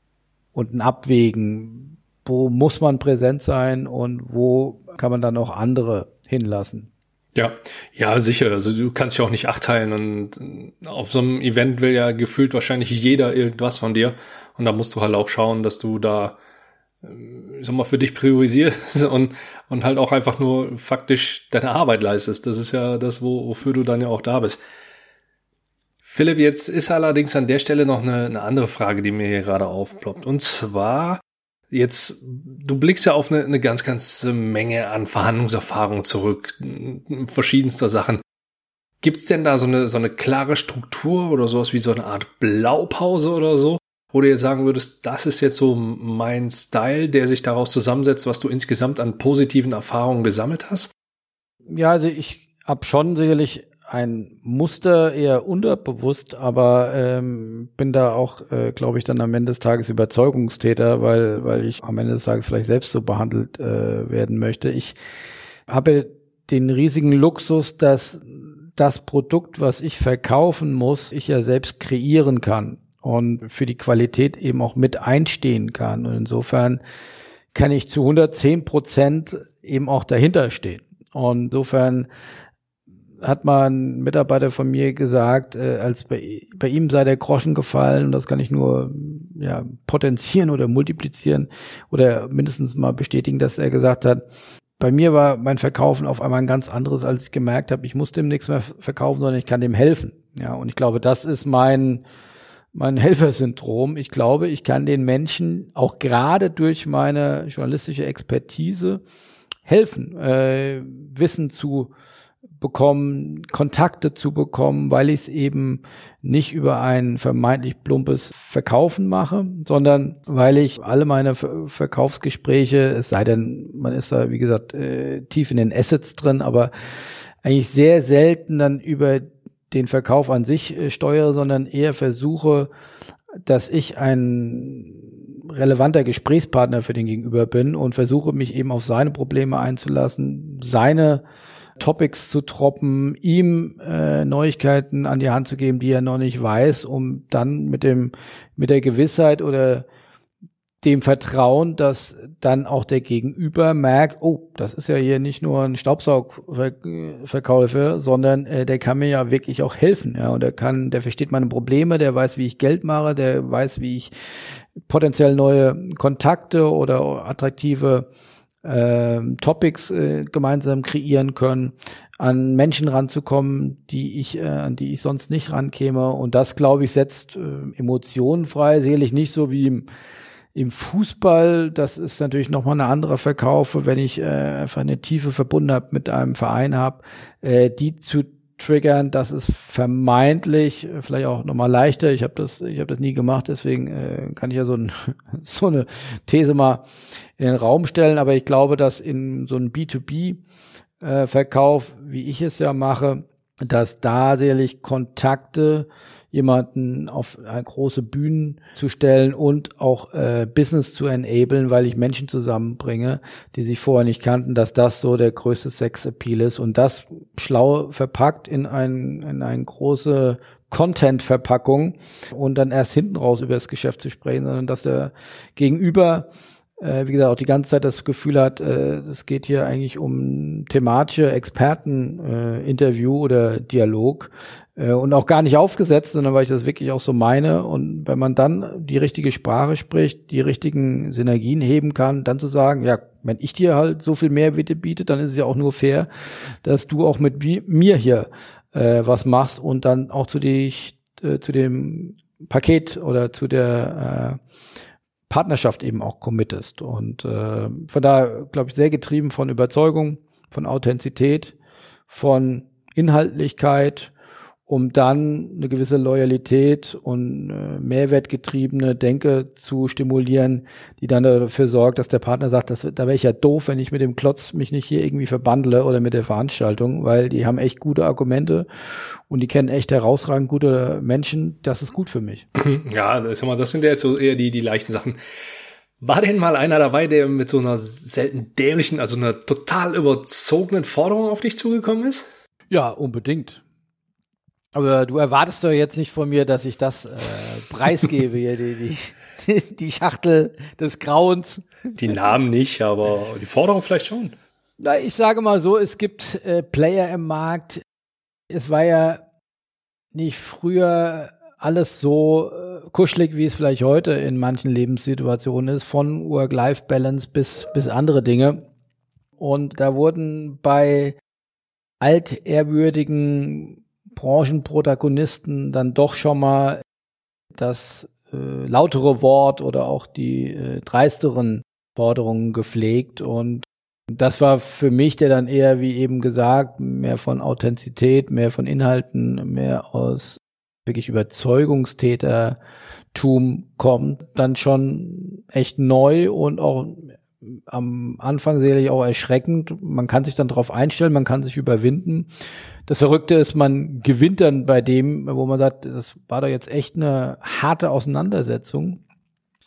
und ein Abwägen. Wo muss man präsent sein und wo kann man dann auch andere hinlassen? Ja, ja, sicher. Also du kannst ja auch nicht achteilen und auf so einem Event will ja gefühlt wahrscheinlich jeder irgendwas von dir und da musst du halt auch schauen, dass du da, ähm, ich sag mal, für dich priorisierst [laughs] und, und halt auch einfach nur faktisch deine Arbeit leistest. Das ist ja das, wo, wofür du dann ja auch da bist. Philipp, jetzt ist allerdings an der Stelle noch eine, eine andere Frage, die mir hier gerade aufploppt. Und zwar, Jetzt, du blickst ja auf eine, eine ganz, ganz Menge an Verhandlungserfahrung zurück, verschiedenster Sachen. Gibt's denn da so eine, so eine klare Struktur oder sowas wie so eine Art Blaupause oder so? Wo du jetzt sagen würdest, das ist jetzt so mein Style, der sich daraus zusammensetzt, was du insgesamt an positiven Erfahrungen gesammelt hast? Ja, also ich habe schon sicherlich ein Muster eher unterbewusst, aber ähm, bin da auch, äh, glaube ich, dann am Ende des Tages Überzeugungstäter, weil, weil ich am Ende des Tages vielleicht selbst so behandelt äh, werden möchte. Ich habe den riesigen Luxus, dass das Produkt, was ich verkaufen muss, ich ja selbst kreieren kann und für die Qualität eben auch mit einstehen kann. Und insofern kann ich zu 110 Prozent eben auch dahinter stehen. Und insofern hat mal ein Mitarbeiter von mir gesagt, äh, als bei, bei ihm sei der Groschen gefallen und das kann ich nur ja, potenzieren oder multiplizieren oder mindestens mal bestätigen, dass er gesagt hat, bei mir war mein Verkaufen auf einmal ein ganz anderes, als ich gemerkt habe, ich muss dem nichts mehr verkaufen, sondern ich kann dem helfen. Ja, und ich glaube, das ist mein, mein Helfersyndrom. Ich glaube, ich kann den Menschen auch gerade durch meine journalistische Expertise helfen, äh, Wissen zu bekommen, Kontakte zu bekommen, weil ich es eben nicht über ein vermeintlich plumpes Verkaufen mache, sondern weil ich alle meine Verkaufsgespräche, es sei denn, man ist da, wie gesagt, äh, tief in den Assets drin, aber eigentlich sehr selten dann über den Verkauf an sich äh, steuere, sondern eher versuche, dass ich ein relevanter Gesprächspartner für den Gegenüber bin und versuche mich eben auf seine Probleme einzulassen, seine Topics zu troppen, ihm äh, Neuigkeiten an die Hand zu geben, die er noch nicht weiß, um dann mit dem mit der Gewissheit oder dem Vertrauen, dass dann auch der Gegenüber merkt, oh, das ist ja hier nicht nur ein Staubsaugverkäufer, sondern äh, der kann mir ja wirklich auch helfen, ja, und der kann, der versteht meine Probleme, der weiß, wie ich Geld mache, der weiß, wie ich potenziell neue Kontakte oder attraktive äh, Topics äh, gemeinsam kreieren können, an Menschen ranzukommen, die ich, äh, an die ich sonst nicht rankäme. Und das, glaube ich, setzt äh, Emotionen frei. Sicherlich nicht so wie im, im Fußball. Das ist natürlich nochmal eine andere Verkaufe, wenn ich äh, einfach eine tiefe Verbundenheit mit einem Verein habe, äh, die zu triggern, das ist vermeintlich äh, vielleicht auch nochmal leichter. Ich habe das, ich habe das nie gemacht, deswegen äh, kann ich ja so, ein, [laughs] so eine These mal in den Raum stellen. Aber ich glaube, dass in so einem B2B-Verkauf, äh, wie ich es ja mache, dass da sicherlich Kontakte jemanden auf eine große Bühnen zu stellen und auch äh, Business zu enablen, weil ich Menschen zusammenbringe, die sich vorher nicht kannten, dass das so der größte Sex-Appeal ist. Und das schlau verpackt in ein, in eine große Content-Verpackung und dann erst hinten raus über das Geschäft zu sprechen, sondern dass der Gegenüber äh, wie gesagt, auch die ganze Zeit das Gefühl hat, äh, es geht hier eigentlich um thematische Experten-Interview äh, oder Dialog äh, und auch gar nicht aufgesetzt, sondern weil ich das wirklich auch so meine. Und wenn man dann die richtige Sprache spricht, die richtigen Synergien heben kann, dann zu sagen, ja, wenn ich dir halt so viel mehr biete, dann ist es ja auch nur fair, dass du auch mit wie, mir hier äh, was machst und dann auch zu, die, äh, zu dem Paket oder zu der äh, Partnerschaft eben auch committest. Und äh, von daher, glaube ich, sehr getrieben von Überzeugung, von Authentizität, von Inhaltlichkeit um dann eine gewisse Loyalität und äh, mehrwertgetriebene Denke zu stimulieren, die dann dafür sorgt, dass der Partner sagt, das, da wäre ich ja doof, wenn ich mit dem Klotz mich nicht hier irgendwie verbandle oder mit der Veranstaltung, weil die haben echt gute Argumente und die kennen echt herausragend gute Menschen. Das ist gut für mich. [clears throat] Ja, das, das sind ja jetzt so eher die, die leichten Sachen. War denn mal einer dabei, der mit so einer selten dämlichen, also einer total überzogenen Forderung auf dich zugekommen ist? Ja, unbedingt. Aber du erwartest doch jetzt nicht von mir, dass ich das äh, preisgebe hier, die, die, [laughs] die Schachtel des Grauens. Die Namen nicht, aber die Forderung vielleicht schon. Na, ich sage mal so, es gibt äh, Player im Markt. Es war ja nicht früher alles so äh, kuschelig, wie es vielleicht heute in manchen Lebenssituationen ist, von Work-Life-Balance bis, bis andere Dinge. Und da wurden bei altehrwürdigen Branchenprotagonisten dann doch schon mal das äh, lautere Wort oder auch die äh, dreisteren Forderungen gepflegt. Und das war für mich, der dann eher, wie eben gesagt, mehr von Authentizität, mehr von Inhalten, mehr aus wirklich Überzeugungstätertum kommt, dann schon echt neu und auch am Anfang sicherlich auch erschreckend. Man kann sich dann darauf einstellen, man kann sich überwinden. Das Verrückte ist, man gewinnt dann bei dem, wo man sagt, das war doch jetzt echt eine harte Auseinandersetzung.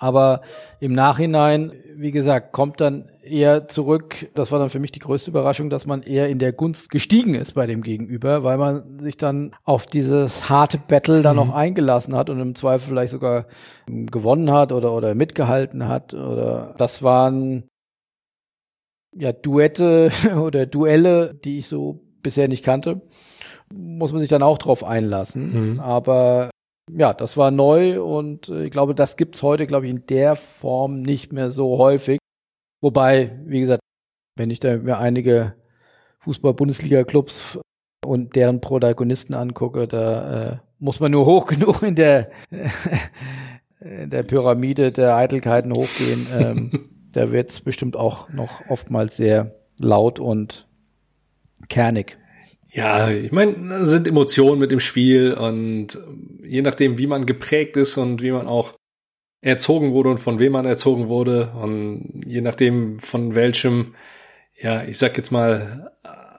Aber im Nachhinein, wie gesagt, kommt dann eher zurück, das war dann für mich die größte Überraschung, dass man eher in der Gunst gestiegen ist bei dem Gegenüber, weil man sich dann auf dieses harte Battle dann mhm. noch eingelassen hat und im Zweifel vielleicht sogar gewonnen hat oder, oder mitgehalten hat. Oder das waren ja Duette [laughs] oder Duelle, die ich so bisher nicht kannte. Muss man sich dann auch drauf einlassen. Mhm. Aber ja, das war neu und äh, ich glaube, das gibt's heute, glaube ich, in der Form nicht mehr so häufig. Wobei, wie gesagt, wenn ich da mir einige Fußball-Bundesliga-Clubs und deren Protagonisten angucke, da äh, muss man nur hoch [laughs] genug in der, in der Pyramide der Eitelkeiten hochgehen. Ähm, da wird es bestimmt auch noch oftmals sehr laut und kernig. Ja, ich meine, sind Emotionen mit dem Spiel und je nachdem, wie man geprägt ist und wie man auch erzogen wurde und von wem man erzogen wurde und je nachdem von welchem, ja, ich sag jetzt mal,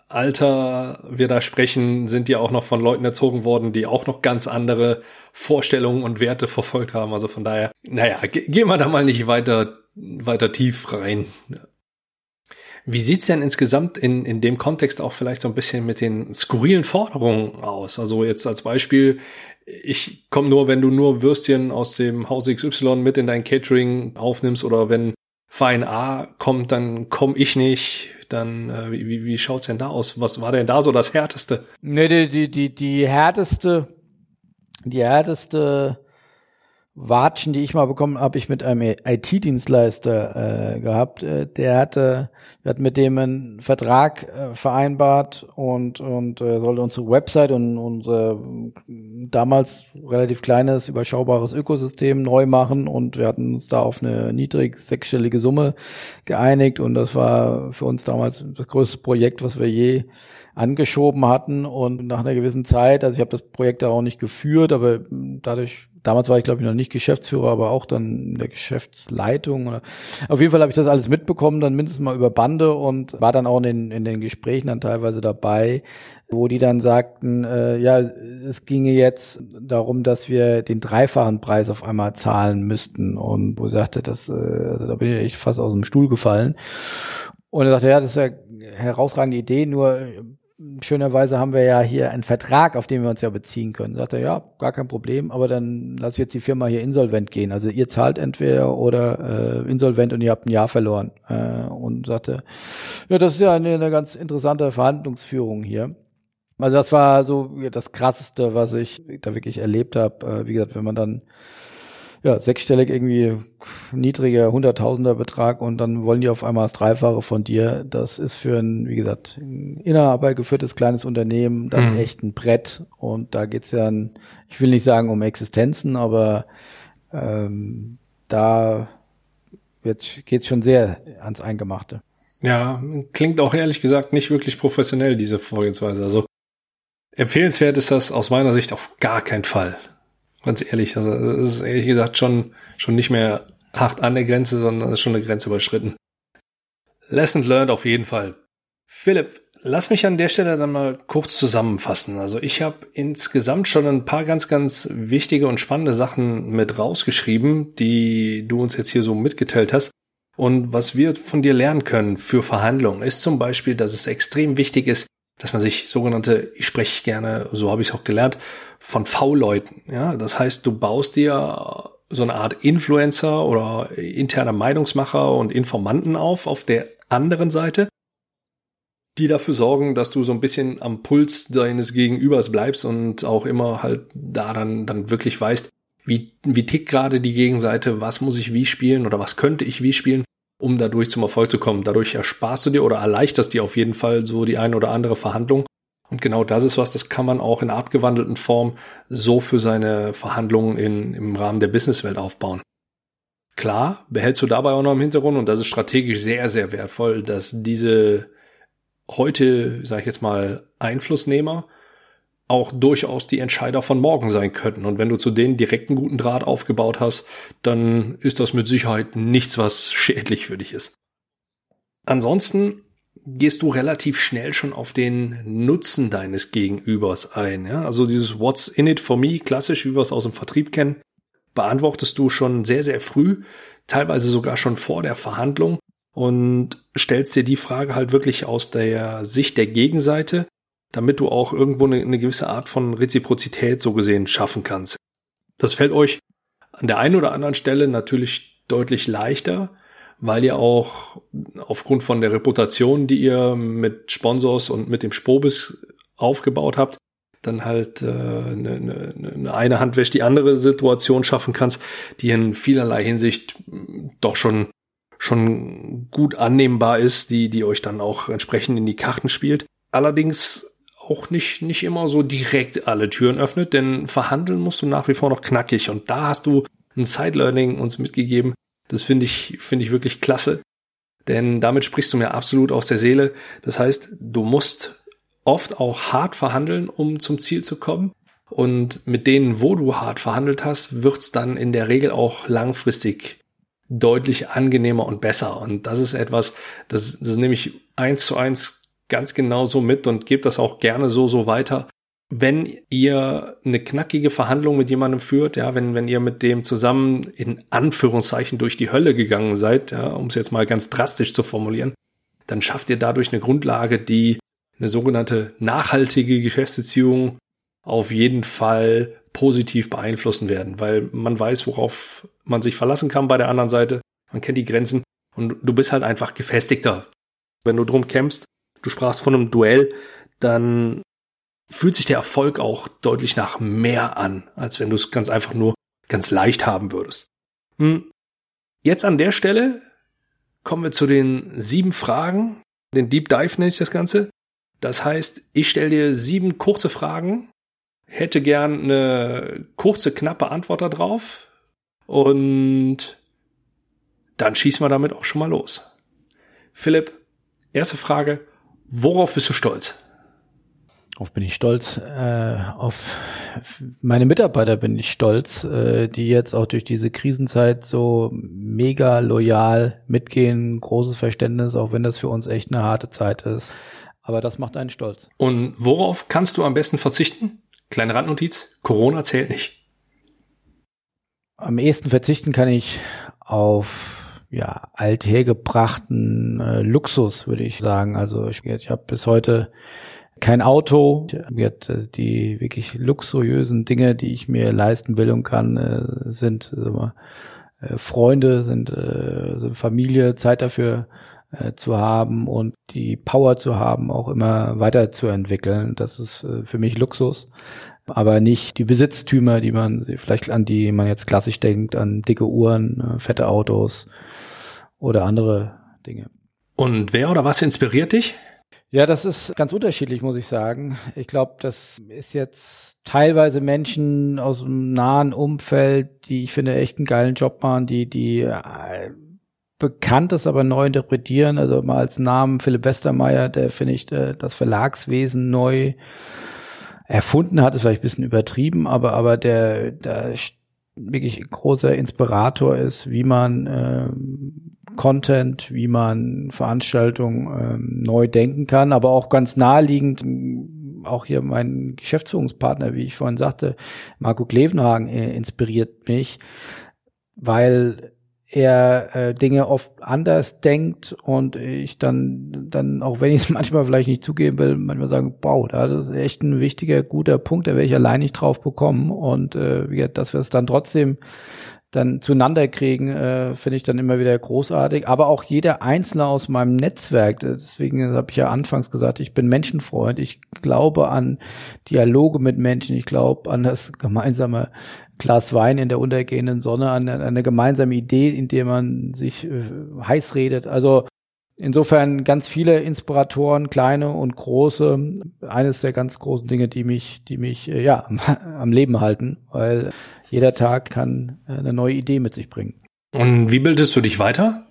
Alter wir da sprechen, sind ja auch noch von Leuten erzogen worden, die auch noch ganz andere Vorstellungen und Werte verfolgt haben. Also von daher, naja, gehen wir da mal nicht weiter, weiter tief rein. Wie sieht's denn insgesamt in, in dem Kontext auch vielleicht so ein bisschen mit den skurrilen Forderungen aus? Also jetzt als Beispiel, ich komme nur, wenn du nur Würstchen aus dem Haus XY mit in dein Catering aufnimmst oder wenn Verein A kommt, dann komme ich nicht. Dann, äh, wie, wie schaut's denn da aus? Was war denn da so das Härteste? Nee, die, die, die, die härteste, die härteste Watschen, die ich mal bekommen habe, ich mit einem IT-Dienstleister äh, gehabt. Äh, der hatte, wir hatten mit dem einen Vertrag äh, vereinbart und und äh, sollte unsere Website und unser damals relativ kleines überschaubares Ökosystem neu machen und wir hatten uns da auf eine niedrig sechsstellige Summe geeinigt und das war für uns damals das größte Projekt, was wir je angeschoben hatten und nach einer gewissen Zeit, also ich habe das Projekt da auch nicht geführt, aber dadurch damals war ich glaube ich noch nicht Geschäftsführer, aber auch dann in der Geschäftsleitung. Auf jeden Fall habe ich das alles mitbekommen, dann mindestens mal über Bande und war dann auch in den, in den Gesprächen dann teilweise dabei, wo die dann sagten, äh, ja, es ginge jetzt darum, dass wir den dreifachen Preis auf einmal zahlen müssten und wo sagte, das, äh, also da bin ich echt fast aus dem Stuhl gefallen. Und er sagte, ja, das ist ja herausragende Idee, nur schönerweise haben wir ja hier einen Vertrag, auf den wir uns ja beziehen können. Sagt er, ja, gar kein Problem, aber dann lass jetzt die Firma hier insolvent gehen. Also ihr zahlt entweder oder äh, insolvent und ihr habt ein Jahr verloren. Äh, und sagte, ja, das ist ja eine, eine ganz interessante Verhandlungsführung hier. Also das war so das Krasseste, was ich da wirklich erlebt habe. Äh, wie gesagt, wenn man dann ja, sechsstellig irgendwie niedriger Hunderttausender Betrag und dann wollen die auf einmal das Dreifache von dir. Das ist für ein, wie gesagt, ein innerarbeit geführtes kleines Unternehmen dann mhm. echt ein Brett. Und da geht's ja, ein, ich will nicht sagen um Existenzen, aber ähm, da jetzt geht's schon sehr ans Eingemachte. Ja, klingt auch ehrlich gesagt nicht wirklich professionell, diese Vorgehensweise. Also empfehlenswert ist das aus meiner Sicht auf gar keinen Fall. Ganz ehrlich, also es ist ehrlich gesagt schon, schon nicht mehr hart an der Grenze, sondern ist schon eine Grenze überschritten. Lesson learned auf jeden Fall. Philipp, lass mich an der Stelle dann mal kurz zusammenfassen. Also ich habe insgesamt schon ein paar ganz, ganz wichtige und spannende Sachen mit rausgeschrieben, die du uns jetzt hier so mitgeteilt hast. Und was wir von dir lernen können für Verhandlungen ist zum Beispiel, dass es extrem wichtig ist, dass man sich sogenannte, ich spreche gerne, so habe ich es auch gelernt, von V-Leuten. Ja, das heißt, du baust dir so eine Art Influencer oder interner Meinungsmacher und Informanten auf auf der anderen Seite, die dafür sorgen, dass du so ein bisschen am Puls deines Gegenübers bleibst und auch immer halt da dann, dann wirklich weißt, wie, wie tickt gerade die Gegenseite, was muss ich wie spielen oder was könnte ich wie spielen um dadurch zum Erfolg zu kommen. Dadurch ersparst du dir oder erleichterst dir auf jeden Fall so die eine oder andere Verhandlung. Und genau das ist was, das kann man auch in einer abgewandelten Form so für seine Verhandlungen in, im Rahmen der Businesswelt aufbauen. Klar, behältst du dabei auch noch im Hintergrund, und das ist strategisch sehr, sehr wertvoll, dass diese heute, sage ich jetzt mal, Einflussnehmer auch durchaus die Entscheider von morgen sein könnten. Und wenn du zu denen direkten guten Draht aufgebaut hast, dann ist das mit Sicherheit nichts, was schädlich für dich ist. Ansonsten gehst du relativ schnell schon auf den Nutzen deines Gegenübers ein. Ja? Also dieses What's in it for me, klassisch, wie wir es aus dem Vertrieb kennen, beantwortest du schon sehr, sehr früh, teilweise sogar schon vor der Verhandlung und stellst dir die Frage halt wirklich aus der Sicht der Gegenseite damit du auch irgendwo eine, eine gewisse Art von Reziprozität so gesehen schaffen kannst. Das fällt euch an der einen oder anderen Stelle natürlich deutlich leichter, weil ihr auch aufgrund von der Reputation, die ihr mit Sponsors und mit dem Spobis aufgebaut habt, dann halt äh, eine, eine, eine eine Hand wäscht die andere Situation schaffen kannst, die in vielerlei Hinsicht doch schon schon gut annehmbar ist, die, die euch dann auch entsprechend in die Karten spielt. Allerdings auch nicht, nicht immer so direkt alle Türen öffnet, denn verhandeln musst du nach wie vor noch knackig. Und da hast du ein Side-Learning uns mitgegeben. Das finde ich, finde ich wirklich klasse. Denn damit sprichst du mir absolut aus der Seele. Das heißt, du musst oft auch hart verhandeln, um zum Ziel zu kommen. Und mit denen, wo du hart verhandelt hast, wird's dann in der Regel auch langfristig deutlich angenehmer und besser. Und das ist etwas, das, das nehme ich eins zu eins ganz genau so mit und gebe das auch gerne so, so weiter. Wenn ihr eine knackige Verhandlung mit jemandem führt, ja, wenn, wenn ihr mit dem zusammen in Anführungszeichen durch die Hölle gegangen seid, ja, um es jetzt mal ganz drastisch zu formulieren, dann schafft ihr dadurch eine Grundlage, die eine sogenannte nachhaltige Geschäftsbeziehung auf jeden Fall positiv beeinflussen werden, weil man weiß, worauf man sich verlassen kann bei der anderen Seite. Man kennt die Grenzen und du bist halt einfach gefestigter. Wenn du drum kämpfst, du sprachst von einem Duell, dann fühlt sich der Erfolg auch deutlich nach mehr an, als wenn du es ganz einfach nur ganz leicht haben würdest. Hm. Jetzt an der Stelle kommen wir zu den sieben Fragen. Den Deep Dive nenne ich das Ganze. Das heißt, ich stelle dir sieben kurze Fragen hätte gern eine kurze, knappe Antwort darauf. Und dann schießen wir damit auch schon mal los. Philipp, erste Frage. Worauf bist du stolz? Worauf bin ich stolz? Äh, auf meine Mitarbeiter bin ich stolz, äh, die jetzt auch durch diese Krisenzeit so mega loyal mitgehen. Großes Verständnis, auch wenn das für uns echt eine harte Zeit ist. Aber das macht einen stolz. Und worauf kannst du am besten verzichten? Kleine Randnotiz, Corona zählt nicht. Am ehesten verzichten kann ich auf ja, althergebrachten äh, Luxus, würde ich sagen. Also ich, ich habe bis heute kein Auto. Die wirklich luxuriösen Dinge, die ich mir leisten will und kann, äh, sind äh, Freunde, sind, äh, sind Familie, Zeit dafür äh, zu haben und die Power zu haben, auch immer weiterzuentwickeln. Das ist äh, für mich Luxus. Aber nicht die Besitztümer, die man vielleicht an die man jetzt klassisch denkt, an dicke Uhren, äh, fette Autos oder andere Dinge. Und wer oder was inspiriert dich? Ja, das ist ganz unterschiedlich, muss ich sagen. Ich glaube, das ist jetzt teilweise Menschen aus dem nahen Umfeld, die ich finde echt einen geilen Job machen, die, die Bekanntes aber neu interpretieren. Also mal als Namen Philipp Westermeier, der finde ich äh, das Verlagswesen neu erfunden hat, ist vielleicht ein bisschen übertrieben, aber aber der der wirklich großer Inspirator ist, wie man äh, Content, wie man Veranstaltungen äh, neu denken kann, aber auch ganz naheliegend auch hier mein Geschäftsführungspartner, wie ich vorhin sagte, Marco Klevenhagen äh, inspiriert mich, weil er äh, Dinge oft anders denkt und ich dann, dann auch wenn ich es [laughs] manchmal vielleicht nicht zugeben will, manchmal sagen, wow, das ist echt ein wichtiger, guter Punkt, da werde ich allein nicht drauf bekommen. Und äh, dass wir es dann trotzdem dann zueinander kriegen, äh, finde ich dann immer wieder großartig. Aber auch jeder Einzelne aus meinem Netzwerk, deswegen habe ich ja anfangs gesagt, ich bin Menschenfreund. Ich glaube an Dialoge mit Menschen. Ich glaube an das [laughs] gemeinsame Glas Wein in der untergehenden Sonne, an, an eine gemeinsame Idee, in der man sich äh, heiß redet. Also insofern ganz viele Inspiratoren, kleine und große. Eines der ganz großen Dinge, die mich, die mich äh, ja am Leben halten, weil jeder Tag kann äh, eine neue Idee mit sich bringen. Und wie bildest du dich weiter?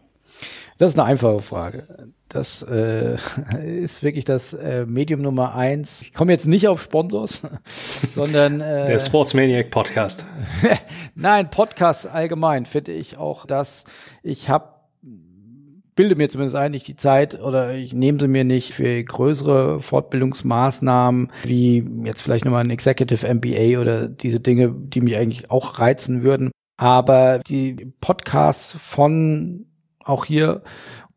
Das ist eine einfache Frage. Das äh, [laughs] ist wirklich das äh, Medium Nummer eins. Ich komme jetzt nicht auf Sponsors, [laughs] sondern äh, der Sportsmaniac Podcast. [laughs] Nein, Podcast allgemein finde ich auch, dass ich habe bilde mir zumindest ein, nicht die Zeit oder ich nehme sie mir nicht für größere Fortbildungsmaßnahmen, wie jetzt vielleicht nochmal ein Executive MBA oder diese Dinge, die mich eigentlich auch reizen würden. Aber die Podcasts von auch hier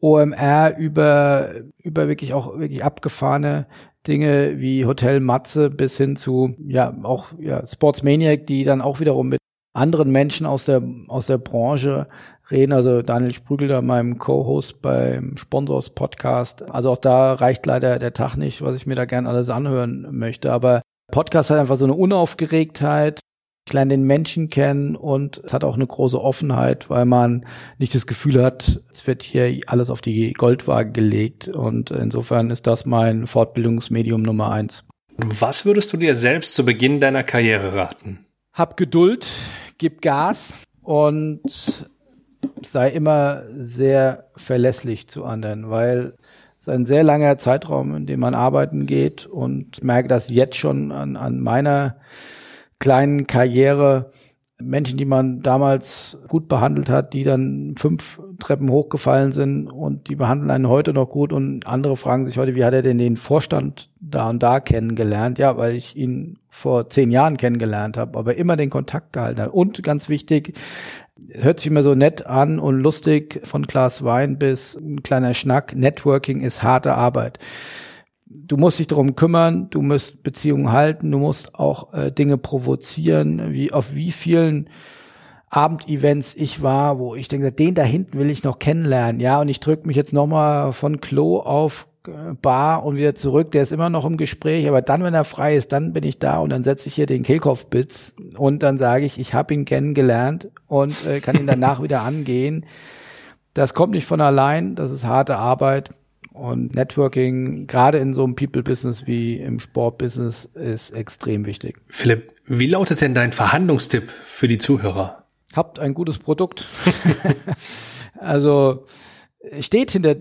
OMR über, über wirklich auch wirklich abgefahrene Dinge wie Hotel Matze bis hin zu, ja, auch, ja, Sportsmaniac, die dann auch wiederum mit anderen Menschen aus der, aus der Branche reden. Also Daniel Sprügel, da meinem Co-Host beim Sponsors Podcast. Also auch da reicht leider der Tag nicht, was ich mir da gern alles anhören möchte. Aber Podcast hat einfach so eine Unaufgeregtheit. Ich lerne den Menschen kennen und es hat auch eine große Offenheit, weil man nicht das Gefühl hat, es wird hier alles auf die Goldwaage gelegt. Und insofern ist das mein Fortbildungsmedium Nummer eins. Was würdest du dir selbst zu Beginn deiner Karriere raten? Hab Geduld, gib Gas und sei immer sehr verlässlich zu anderen, weil es ist ein sehr langer Zeitraum, in dem man arbeiten geht und merke das jetzt schon an, an meiner kleinen Karriere. Menschen, die man damals gut behandelt hat, die dann fünf Treppen hochgefallen sind und die behandeln einen heute noch gut und andere fragen sich heute, wie hat er denn den Vorstand da und da kennengelernt? Ja, weil ich ihn vor zehn Jahren kennengelernt habe, aber immer den Kontakt gehalten habe. Und ganz wichtig, hört sich immer so nett an und lustig von Glas Wein bis ein kleiner Schnack. Networking ist harte Arbeit. Du musst dich darum kümmern, du musst Beziehungen halten, du musst auch äh, Dinge provozieren, wie auf wie vielen Abendevents ich war, wo ich denke, den da hinten will ich noch kennenlernen, ja, und ich drücke mich jetzt nochmal von Klo auf Bar und wieder zurück, der ist immer noch im Gespräch, aber dann, wenn er frei ist, dann bin ich da und dann setze ich hier den Kehlkopfbitz und dann sage ich, ich habe ihn kennengelernt und äh, kann ihn danach [laughs] wieder angehen. Das kommt nicht von allein, das ist harte Arbeit und Networking, gerade in so einem People-Business wie im Sport-Business, ist extrem wichtig. Philipp, wie lautet denn dein Verhandlungstipp für die Zuhörer? Habt ein gutes Produkt. [laughs] also steht hinter,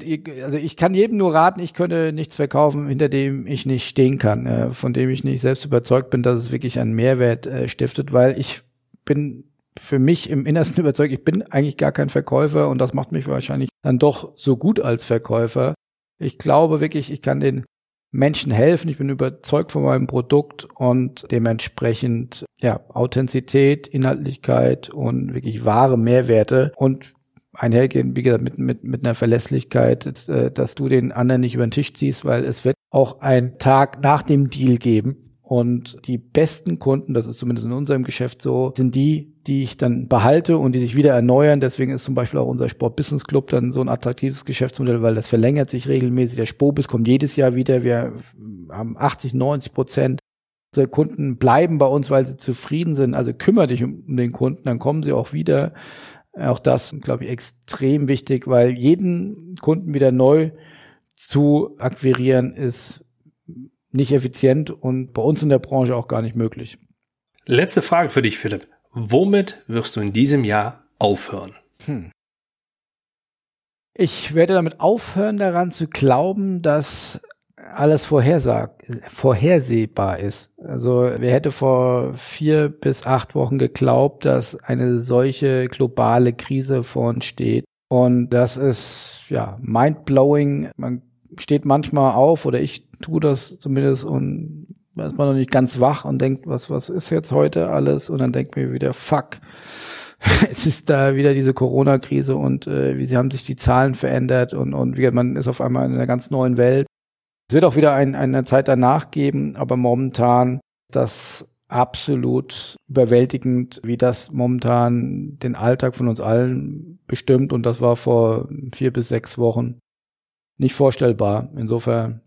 also ich kann jedem nur raten, ich könnte nichts verkaufen, hinter dem ich nicht stehen kann, äh, von dem ich nicht selbst überzeugt bin, dass es wirklich einen Mehrwert äh, stiftet, weil ich bin für mich im Innersten [laughs] überzeugt, ich bin eigentlich gar kein Verkäufer und das macht mich wahrscheinlich dann doch so gut als Verkäufer. Ich glaube wirklich, ich kann den Menschen helfen. Ich bin überzeugt von meinem Produkt und dementsprechend ja Authentizität, Inhaltlichkeit und wirklich wahre Mehrwerte und einhergehen, wie gesagt, mit, mit, mit einer Verlässlichkeit, äh, dass du den anderen nicht über den Tisch ziehst, weil es wird auch einen Tag nach dem Deal geben. Und die besten Kunden, das ist zumindest in unserem Geschäft so, sind die, die ich dann behalte und die sich wieder erneuern. Deswegen ist zum Beispiel auch unser Sport Business Club dann so ein attraktives Geschäftsmodell, weil das verlängert sich regelmäßig. Der Spobis kommt jedes Jahr wieder. Wir haben 80, 90 Prozent Unsere Kunden bleiben bei uns, weil sie zufrieden sind. Also kümmere dich um den Kunden, dann kommen sie auch wieder. Auch das, glaube ich, extrem wichtig, weil jeden Kunden wieder neu zu akquirieren ist nicht effizient und bei uns in der Branche auch gar nicht möglich. Letzte Frage für dich, Philipp. Womit wirst du in diesem Jahr aufhören? Hm. Ich werde damit aufhören, daran zu glauben, dass alles vorhersag vorhersehbar ist. Also wer hätte vor vier bis acht Wochen geglaubt, dass eine solche globale Krise vor uns steht. Und das ist ja mindblowing. Man steht manchmal auf oder ich tue das zumindest und ist man noch nicht ganz wach und denkt, was, was ist jetzt heute alles? Und dann denkt mir wieder, fuck, [laughs] es ist da wieder diese Corona-Krise und äh, wie sie haben sich die Zahlen verändert und, und wie man ist auf einmal in einer ganz neuen Welt. Es wird auch wieder ein, eine Zeit danach geben, aber momentan das absolut überwältigend, wie das momentan den Alltag von uns allen bestimmt. Und das war vor vier bis sechs Wochen nicht vorstellbar. Insofern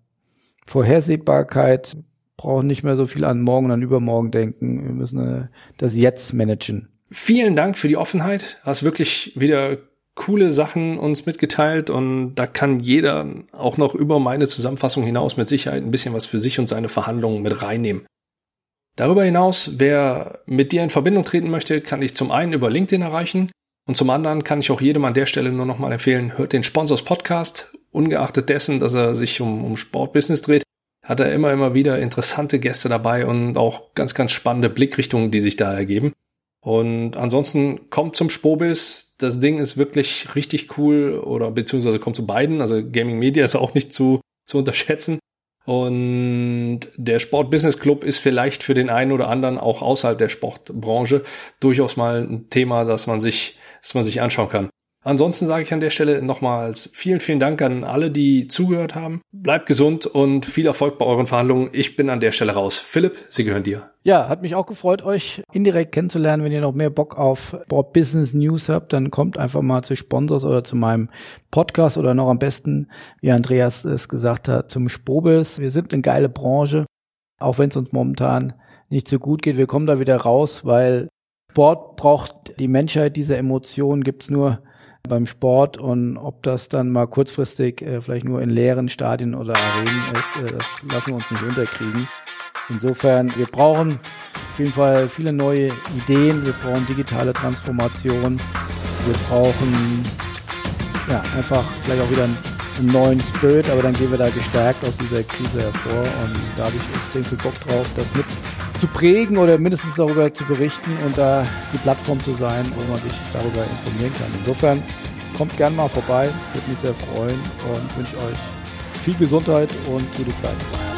Vorhersehbarkeit brauchen nicht mehr so viel an morgen und an übermorgen denken. Wir müssen äh, das jetzt managen. Vielen Dank für die Offenheit. Hast wirklich wieder coole Sachen uns mitgeteilt und da kann jeder auch noch über meine Zusammenfassung hinaus mit Sicherheit ein bisschen was für sich und seine Verhandlungen mit reinnehmen. Darüber hinaus, wer mit dir in Verbindung treten möchte, kann ich zum einen über LinkedIn erreichen und zum anderen kann ich auch jedem an der Stelle nur nochmal empfehlen, hört den Sponsors Podcast. Ungeachtet dessen, dass er sich um, um Sportbusiness dreht, hat er immer, immer wieder interessante Gäste dabei und auch ganz, ganz spannende Blickrichtungen, die sich da ergeben. Und ansonsten kommt zum Spobis. Das Ding ist wirklich richtig cool oder beziehungsweise kommt zu beiden. Also Gaming Media ist auch nicht zu, zu unterschätzen. Und der Sport Business Club ist vielleicht für den einen oder anderen auch außerhalb der Sportbranche durchaus mal ein Thema, das man sich, das man sich anschauen kann. Ansonsten sage ich an der Stelle nochmals vielen, vielen Dank an alle, die zugehört haben. Bleibt gesund und viel Erfolg bei euren Verhandlungen. Ich bin an der Stelle raus. Philipp, sie gehören dir. Ja, hat mich auch gefreut, euch indirekt kennenzulernen. Wenn ihr noch mehr Bock auf Board Business News habt, dann kommt einfach mal zu Sponsors oder zu meinem Podcast oder noch am besten, wie Andreas es gesagt hat, zum Sprobis. Wir sind eine geile Branche, auch wenn es uns momentan nicht so gut geht. Wir kommen da wieder raus, weil Sport braucht die Menschheit, diese Emotionen gibt's nur beim Sport und ob das dann mal kurzfristig äh, vielleicht nur in leeren Stadien oder Arenen ist, äh, das lassen wir uns nicht unterkriegen. Insofern, wir brauchen auf jeden Fall viele neue Ideen, wir brauchen digitale Transformation, wir brauchen ja, einfach vielleicht auch wieder einen, neuen Spirit, aber dann gehen wir da gestärkt aus dieser Krise hervor und da habe ich extrem viel Bock drauf, das mit zu prägen oder mindestens darüber zu berichten und da die Plattform zu sein, wo man sich darüber informieren kann. Insofern kommt gerne mal vorbei, würde mich sehr freuen und wünsche euch viel Gesundheit und gute Zeit.